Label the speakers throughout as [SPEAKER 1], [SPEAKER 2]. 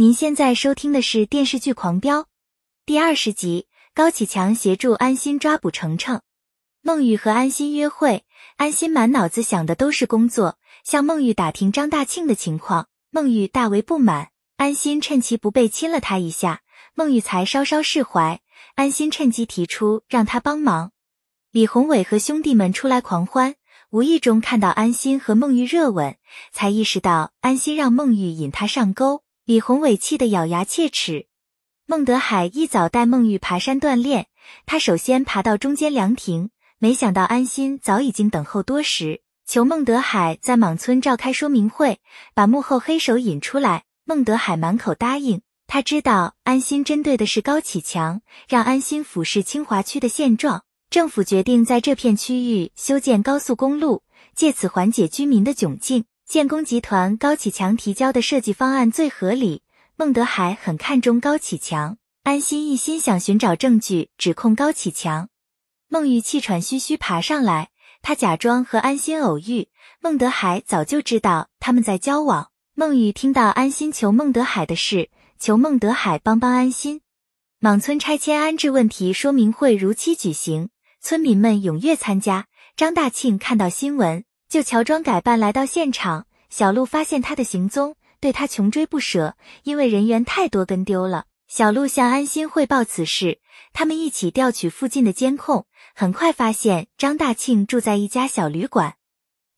[SPEAKER 1] 您现在收听的是电视剧《狂飙》第二十集，高启强协助安心抓捕程程。孟玉和安心约会，安心满脑子想的都是工作，向孟玉打听张大庆的情况。孟玉大为不满，安心趁其不备亲了他一下，孟玉才稍稍释怀。安心趁机提出让他帮忙。李宏伟和兄弟们出来狂欢，无意中看到安心和孟玉热吻，才意识到安心让孟玉引他上钩。李宏伟气得咬牙切齿。孟德海一早带孟玉爬山锻炼，他首先爬到中间凉亭，没想到安心早已经等候多时，求孟德海在莽村召开说明会，把幕后黑手引出来。孟德海满口答应。他知道安心针对的是高启强，让安心俯视清华区的现状。政府决定在这片区域修建高速公路，借此缓解居民的窘境。建工集团高启强提交的设计方案最合理，孟德海很看重高启强，安心一心想寻找证据指控高启强。孟玉气喘吁吁爬上来，他假装和安心偶遇，孟德海早就知道他们在交往。孟玉听到安心求孟德海的事，求孟德海帮帮安心。莽村拆迁安置问题说明会如期举行，村民们踊跃参加。张大庆看到新闻。就乔装改扮来到现场，小鹿发现他的行踪，对他穷追不舍。因为人员太多，跟丢了。小鹿向安心汇报此事，他们一起调取附近的监控，很快发现张大庆住在一家小旅馆。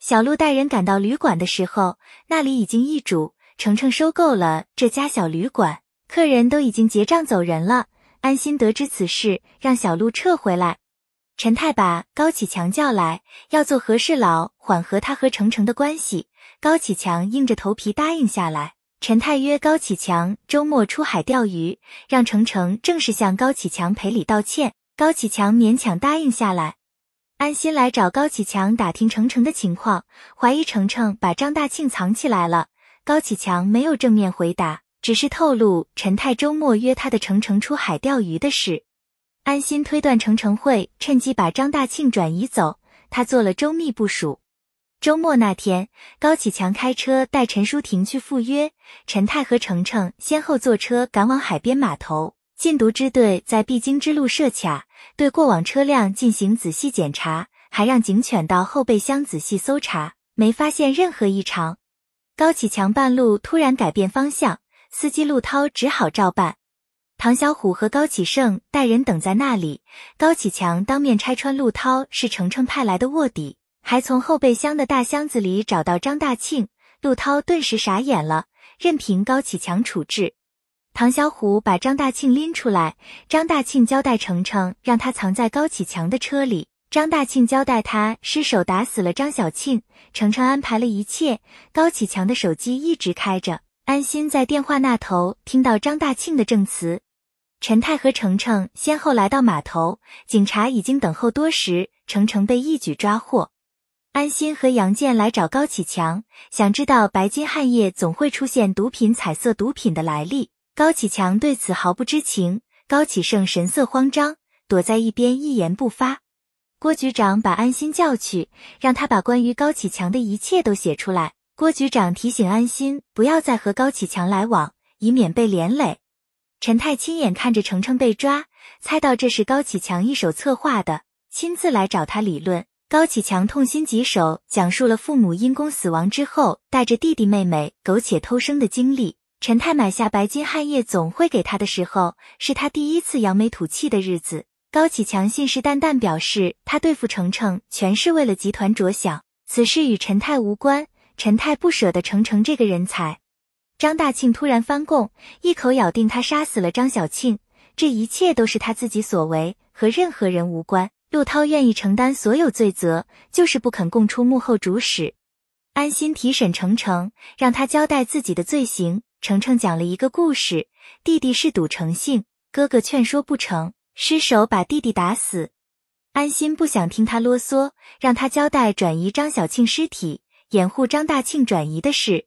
[SPEAKER 1] 小鹿带人赶到旅馆的时候，那里已经易主，程程收购了这家小旅馆，客人都已经结账走人了。安心得知此事，让小鹿撤回来。陈太把高启强叫来，要做和事佬，缓和他和程程的关系。高启强硬着头皮答应下来。陈太约高启强周末出海钓鱼，让程程正式向高启强赔礼道歉。高启强勉强答应下来。安心来找高启强打听程程的情况，怀疑程程把张大庆藏起来了。高启强没有正面回答，只是透露陈太周末约他的程程出海钓鱼的事。安心推断程程会趁机把张大庆转移走，他做了周密部署。周末那天，高启强开车带陈淑婷去赴约，陈泰和程程先后坐车赶往海边码头。禁毒支队在必经之路设卡，对过往车辆进行仔细检查，还让警犬到后备箱仔细搜查，没发现任何异常。高启强半路突然改变方向，司机陆涛只好照办。唐小虎和高启盛带人等在那里，高启强当面拆穿陆涛是程程派来的卧底，还从后备箱的大箱子里找到张大庆。陆涛顿时傻眼了，任凭高启强处置。唐小虎把张大庆拎出来，张大庆交代程程让他藏在高启强的车里。张大庆交代他失手打死了张小庆，程程安排了一切。高启强的手机一直开着，安心在电话那头听到张大庆的证词。陈太和程程先后来到码头，警察已经等候多时，程程被一举抓获。安心和杨建来找高启强，想知道白金汉业总会出现毒品、彩色毒品的来历。高启强对此毫不知情，高启盛神色慌张，躲在一边一言不发。郭局长把安心叫去，让他把关于高启强的一切都写出来。郭局长提醒安心不要再和高启强来往，以免被连累。陈太亲眼看着程程被抓，猜到这是高启强一手策划的，亲自来找他理论。高启强痛心疾首，讲述了父母因公死亡之后，带着弟弟妹妹苟且偷生的经历。陈太买下白金汉业总会给他的时候，是他第一次扬眉吐气的日子。高启强信誓旦旦表示，他对付程程全是为了集团着想，此事与陈太无关。陈太不舍得程程这个人才。张大庆突然翻供，一口咬定他杀死了张小庆，这一切都是他自己所为，和任何人无关。陆涛愿意承担所有罪责，就是不肯供出幕后主使。安心提审程程，让他交代自己的罪行。程程讲了一个故事：弟弟是赌成性，哥哥劝说不成，失手把弟弟打死。安心不想听他啰嗦，让他交代转移张小庆尸体，掩护张大庆转移的事。